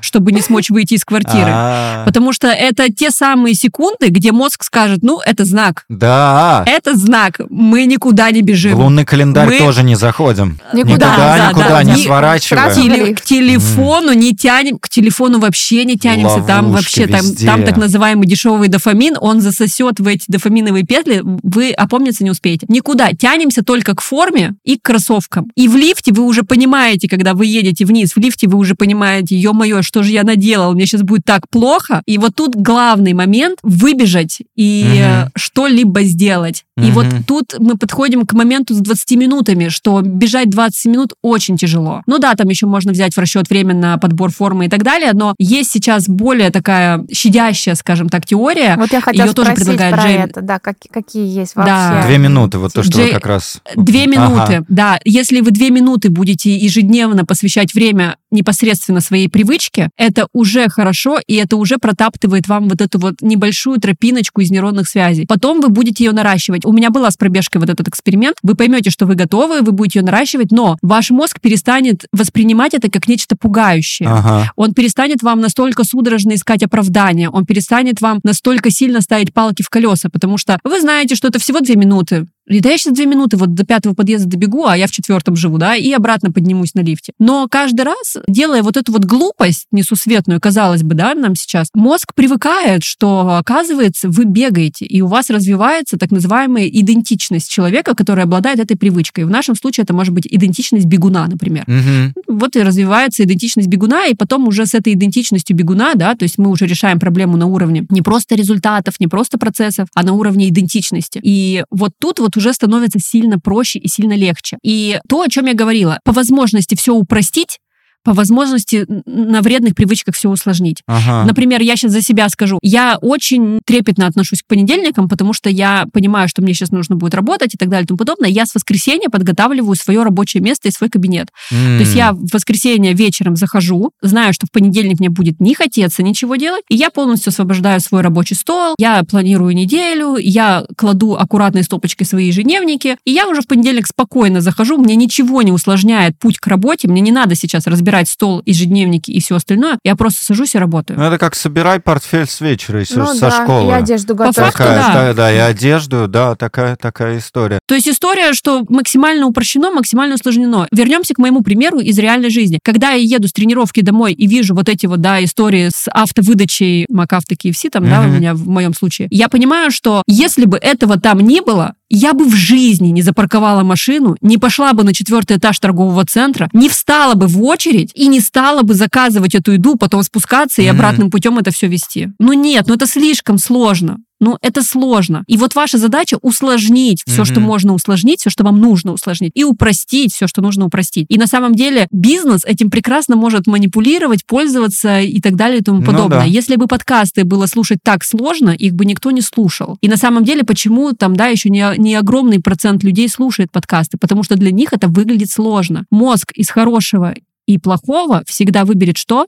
чтобы не смочь выйти из квартиры. А, Потому что это те самые секунды, где мозг скажет, ну, это знак. Да. Это знак. Мы никуда не В бежим. лунный календарь Мы- тоже не заходим. Никуда. Никуда, Да, никуда да, не да. сворачиваем. К телефону не тянем, к телефону вообще не тянемся. там вообще, там так называемый дешевый дофамин, он засосет в эти дофаминовые петли, вы опомниться не успеете. Никуда. Тянемся только к форме и к кроссовкам. И в лифте вы уже понимаете, когда вы едете вниз, в лифте вы уже понимаете, ё-моё, что же я наделал, мне сейчас будет так плохо. И вот тут главный момент выбежать и э, что-либо сделать. И Мгм. вот тут мы подходим к моменту с 20 минутами, что бежать 20 минут очень тяжело. Ну да, там еще можно взять в расчет время на подбор формы и так далее, но есть сейчас более такая щадящая, скажем так, теория. Вот я хотела Её тоже спросить предлагает про Джейн. это, да, как- какие есть Да. вообще. Две минуты, вот то, что вы Джей- как раз... Две Ага. минуты, да. Если вы две минуты будете ежедневно посвящать время непосредственно своей привычке, это уже хорошо, и это уже протаптывает вам вот эту вот небольшую тропиночку из нейронных связей. Потом вы будете ее наращивать. У меня была с пробежкой вот этот эксперимент. Вы поймете, что вы готовы, вы будете ее наращивать, но ваш мозг перестанет воспринимать это как нечто пугающее. Ага. Он перестанет вам настолько судорожно искать оправдания, он перестанет вам настолько сильно ставить палки в колеса, потому что вы знаете, что это всего две минуты. И да, я сейчас две минуты вот до пятого подъезда добегу, а я в четвертом живу, да, и обратно поднимусь на лифте. Но каждый раз, делая вот эту вот глупость несусветную, казалось бы, да, нам сейчас, мозг привыкает, что, оказывается, вы бегаете, и у вас развивается так называемая идентичность человека, который обладает этой привычкой. В нашем случае это может быть идентичность бегуна, например Мгм. вот и развивается идентичность бегуна, и потом уже с этой идентичностью бегуна, да, то есть мы уже решаем проблему на уровне не просто результатов, не просто процессов, а на уровне идентичности. И вот тут вот уже становится сильно проще и сильно легче. И то, о чем я говорила, по возможности все упростить, по возможности на вредных привычках все усложнить. Ага. Например, я сейчас за себя скажу. Я очень трепетно отношусь к понедельникам, потому что я понимаю, что мне сейчас нужно будет работать и так далее и тому подобное. Я с воскресенья подготавливаю свое рабочее место и свой кабинет. То есть я в воскресенье вечером захожу, знаю, что в понедельник мне будет не хотеться ничего делать, и я полностью освобождаю свой рабочий стол, я планирую неделю, я кладу аккуратной стопочкой свои ежедневники, и я уже в понедельник спокойно захожу, мне ничего не усложняет путь к работе, мне не надо сейчас разбирать стол, ежедневники и все остальное, я просто сажусь и работаю. Ну, это как собирай портфель с вечера, если Ну со да, школы. и одежду По готовить. факту, Такая, да. да, да, и одежду, да, такая, такая история. То есть история, что максимально упрощено, максимально усложнено. Вернемся к моему примеру из реальной жизни. Когда я еду с тренировки домой и вижу вот эти вот, да, истории с автовыдачей МакАвто KFC, там, да, у меня в моем случае, я понимаю, что если бы этого там не было, я бы в жизни не запарковала машину, не пошла бы на четвертый этаж торгового центра, не встала бы в очередь и не стала бы заказывать эту еду, потом спускаться и обратным путем это все вести. Ну нет, ну это слишком сложно. Ну, это сложно. И вот ваша задача усложнить все, что Мгм. можно усложнить, все, что вам нужно усложнить, и упростить все, что нужно упростить. И на самом деле бизнес этим прекрасно может манипулировать, пользоваться и так далее и тому Ну подобное. да. Если бы подкасты было слушать так сложно, их бы никто не слушал. И на самом деле, почему там, да, еще не, не огромный процент людей слушает подкасты? Потому что для них это выглядит сложно. Мозг из хорошего и плохого всегда выберет что?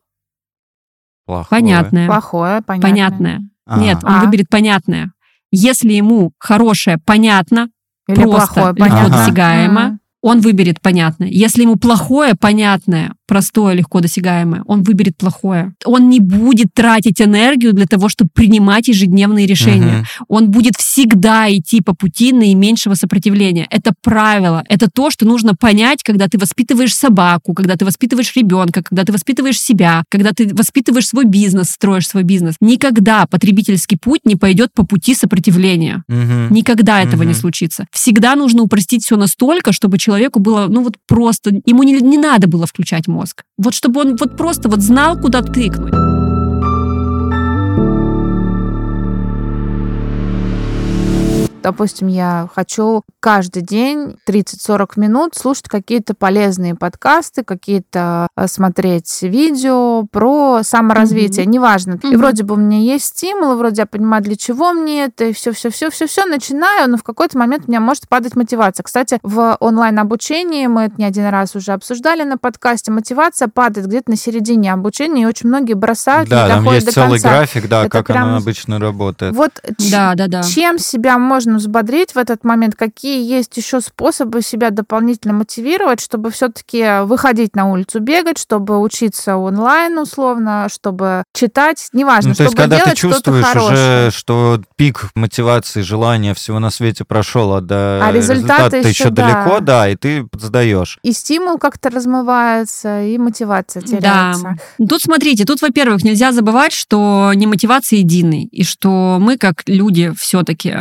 Плохое. Понятное. Плохое, понятно. Понятное. А. Нет, он А. выберет понятное. Если ему хорошее понятно, Или Просто плохое, легко понятно. досягаемо. Он выберет понятное. Если ему плохое понятное, простое, легко досягаемое, он выберет плохое. Он не будет тратить энергию для того, чтобы принимать ежедневные решения. Мгм. Он будет всегда идти по пути наименьшего сопротивления. Это правило. Это то, что нужно понять, когда ты воспитываешь собаку, когда ты воспитываешь ребенка, когда ты воспитываешь себя, когда ты воспитываешь свой бизнес, строишь свой бизнес. Никогда потребительский путь не пойдет по пути сопротивления. Мгм. Никогда этого не случится. Всегда нужно упростить все настолько, чтобы человеку было, ну вот просто, ему не, не надо было включать мозг. Вот чтобы он вот просто вот знал, куда тыкнуть. Допустим, я хочу каждый день 30-40 минут слушать какие-то полезные подкасты, какие-то э, смотреть видео про саморазвитие, неважно. И Мгм. вроде бы у меня есть стимулы, вроде я понимаю, для чего мне это, и все-все-все-все-все начинаю, но в какой-то момент у меня может падать мотивация. Кстати, в онлайн-обучении, мы это не один раз уже обсуждали на подкасте, мотивация падает где-то на середине обучения, и очень многие бросают, Да, не там доходят есть до целый конца. график, да, Это как прям- оно обычно работает. Вот ч- Да, да, да. чем себя можно взбодрить в этот момент? Какие есть еще способы себя дополнительно мотивировать, чтобы все-таки выходить на улицу, бегать, чтобы учиться онлайн условно, чтобы читать, неважно, Ну, то есть, чтобы когда ты делать что-то чувствуешь хорошее. уже, что пик мотивации, желания всего на свете прошел, а до А результаты результата еще, еще да. далеко, да, и ты сдаешь. И стимул как-то размывается, и мотивация Да. теряется. Тут смотрите, тут, во-первых, нельзя забывать, что не мотивация единый, и что мы, как люди, все-таки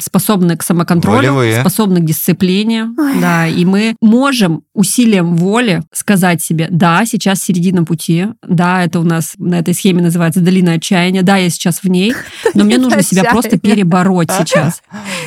способны к самоконтролю, Волевые. способны к дисциплине, Ой. да, и мы можем усилием воли сказать себе, да, сейчас середина пути, да, это у нас на этой схеме называется долина отчаяния, да, я сейчас в ней, *laughs* но мне нужно себя просто перебороть сейчас.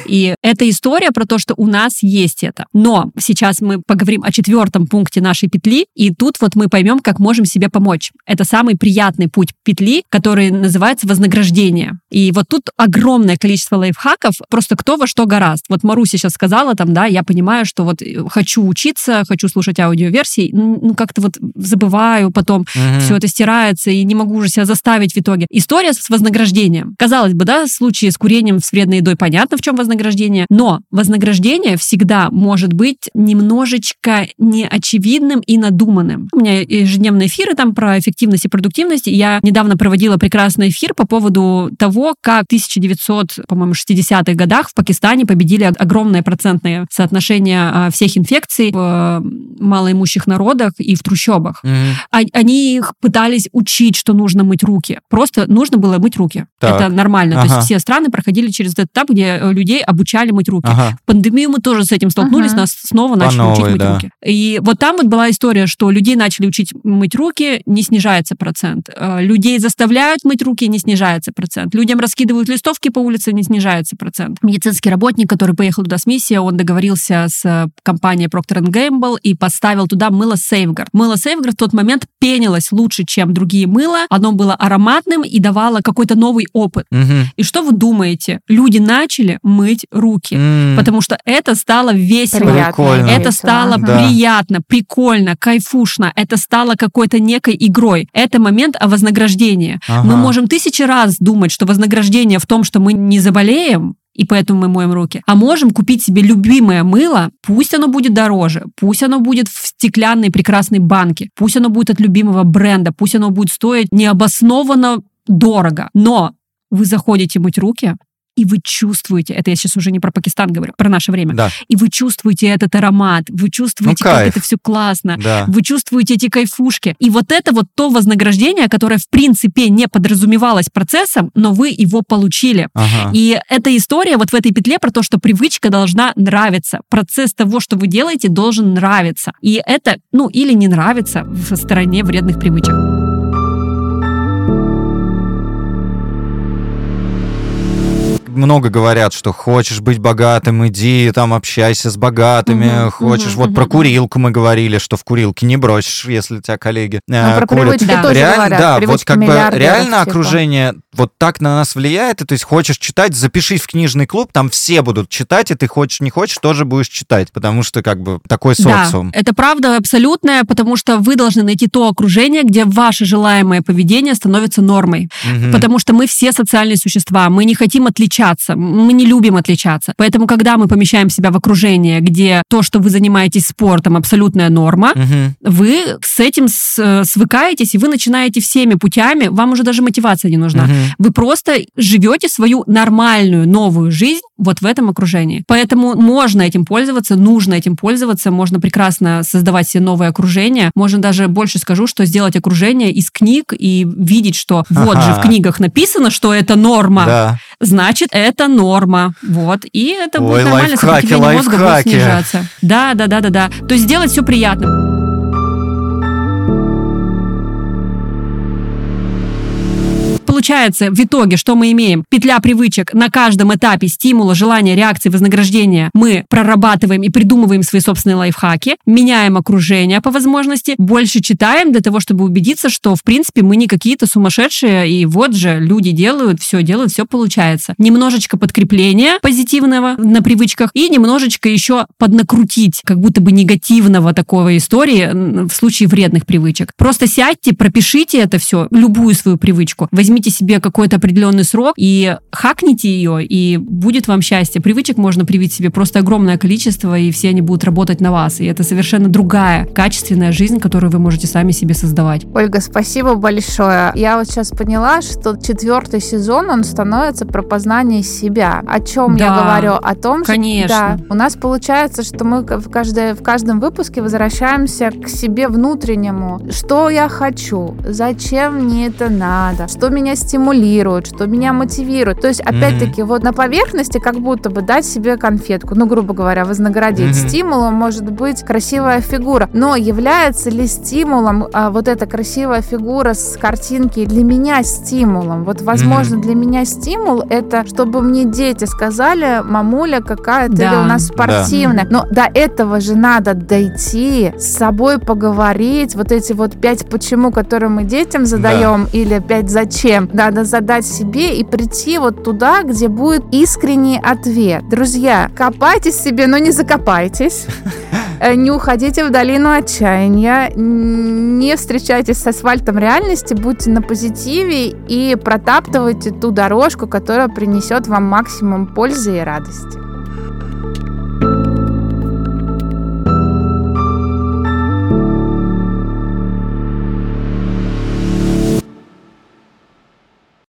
И эта история про то, что у нас есть это. Но сейчас мы поговорим о четвертом пункте нашей петли, и тут вот мы поймем, как можем себе помочь. Это самый приятный путь петли, который называется вознаграждение. И вот тут огромное количество лайфхаков, просто кто во что гораст. Вот Маруся сейчас сказала там, да, я понимаю, что вот э, хочу учиться, хочу слушать аудиоверсии, ну как-то вот забываю потом, Мгм. все это стирается, и не могу уже себя заставить в итоге. История с вознаграждением. Казалось бы, да, в случае с курением, с вредной едой понятно, в чем вознаграждение, но вознаграждение всегда может быть немножечко неочевидным и надуманным. У меня ежедневные эфиры там про эффективность и продуктивность. Я недавно проводила прекрасный эфир по поводу того, как в 1900, по-моему, 60-х годах в Пакистане победили огромное процентное соотношение а, всех инфекций в э, малоимущих народах и в трущобах. А- Они их пытались учить, что нужно мыть руки. Просто нужно было мыть руки. Так. Это нормально. То Ага. есть все страны проходили через этот этап, где э, людей обучали мыть руки. Ага. В пандемию мы тоже с этим столкнулись, Ага. нас снова По начали новой, учить мыть да. руки. И вот там вот была история, что людей начали учить мыть руки, не снижается процент. Э, Людей заставляют мыть руки, не снижается процент. Людям раскидывают листовки по улице, не снижается процент. Медицинский работник, который поехал туда с миссией, он договорился с э, компанией Procter Gamble и поставил туда мыло Safeguard. Мыло Safeguard в тот момент пенилось лучше, чем другие мыла. Оно было ароматным и давало какой-то новый опыт. Мгм. И что вы думаете? Люди начали мыть руки. М. Потому что это стало весело. Приятно. Прикольно. Это весело. стало. Да. приятно, прикольно, кайфушно. Это стало какой-то некой игрой. Это момент о вознаграждении. Ага. Мы можем тысячи раз думать, что вознаграждение в том, что мы не заболеем, и поэтому мы моем руки. А можем купить себе любимое мыло, пусть оно будет дороже, пусть оно будет в стеклянной прекрасной банке, пусть оно будет от любимого бренда, пусть оно будет стоить необоснованно дорого. Но вы заходите мыть руки, и вы чувствуете, это я сейчас уже не про Пакистан говорю, про наше время, Да, и вы чувствуете этот аромат, вы чувствуете, Ну, как это все классно, да. вы чувствуете эти кайфушки. И вот это вот то вознаграждение, которое в принципе не подразумевалось процессом, но вы его получили. Ага. И эта история вот в этой петле про то, что привычка должна нравиться. Процесс того, что вы делаете, должен нравиться. И это, ну, или не нравится в стороне вредных привычек. Много говорят, что хочешь быть богатым, иди там общайся с богатыми, Мгм, хочешь, мгм, вот про курилку мы говорили, что в курилке не бросишь, если тебя коллеги Ну, э, про курят. привычки Да. тоже реально, говорят. да, вот как бы реально типа. окружение вот так на нас влияет, и то есть хочешь читать, запишись в книжный клуб, там все будут читать, и ты хочешь, не хочешь, тоже будешь читать, потому что как бы такой социум. Да, это правда абсолютная, потому что вы должны найти то окружение, где ваше желаемое поведение становится нормой. Мгм. Потому что мы все социальные существа, мы не хотим отличаться, мы не любим отличаться. Поэтому, когда мы помещаем себя в окружение, где то, что вы занимаетесь спортом, абсолютная норма, Мгм. вы с этим э, свыкаетесь, и вы начинаете всеми путями, вам уже даже мотивация не нужна. Мгм. Вы просто живете свою нормальную новую жизнь вот в этом окружении. Поэтому можно этим пользоваться, нужно этим пользоваться, можно прекрасно создавать себе новое окружение. Можно даже больше скажу, что сделать окружение из книг и видеть, что вот же в Ага. книгах написано, что это норма, Да. Значит, это норма. Вот. И это Ой, будет нормально, лайфхаки, сопротивление мозга будет снижаться. Да, да, да, да, да. То есть сделать все приятно. Получается, в итоге, что мы имеем? Петля привычек на каждом этапе стимула, желания, реакции, вознаграждения. Мы прорабатываем и придумываем свои собственные лайфхаки, меняем окружение по возможности, больше читаем для того, чтобы убедиться, что, в принципе, мы не какие-то сумасшедшие, и вот же люди делают, все делают, все получается. Немножечко подкрепления позитивного на привычках и немножечко еще поднакрутить, как будто бы негативного такого истории в случае вредных привычек. Просто сядьте, пропишите это все, любую свою привычку, возьмите себе какой-то определенный срок и хакните ее, и будет вам счастье. Привычек можно привить себе просто огромное количество, и все они будут работать на вас. И это совершенно другая, качественная жизнь, которую вы можете сами себе создавать. Ольга, спасибо большое. Я вот сейчас поняла, что четвертый сезон, он становится про познание себя. О чем я Да, говорю? О том, конечно. что да, у нас получается, что мы в, каждой, в каждом выпуске возвращаемся к себе внутреннему. Что я хочу? Зачем мне это надо? Что меня стимулирует? Что меня мотивирует? То есть, опять-таки, вот на поверхности как будто бы дать себе конфетку, ну, грубо говоря, вознаградить. Мгм. Стимулом может быть красивая фигура. Но является ли стимулом а, вот эта красивая фигура с картинки для меня стимулом? Вот, возможно, для меня стимул это, чтобы мне дети сказали, мамуля, какая ты Да. у нас спортивная. Но до этого же надо дойти, с собой поговорить. Вот эти вот пять почему, которые мы детям задаем, или пять зачем, надо задать себе и прийти вот туда, где будет искренний ответ. Друзья, копайтесь себе, но не закопайтесь. Э, Не уходите в долину отчаяния, не встречайтесь с асфальтом реальности, будьте на позитиве и протаптывайте ту дорожку, которая принесет вам максимум пользы и радости.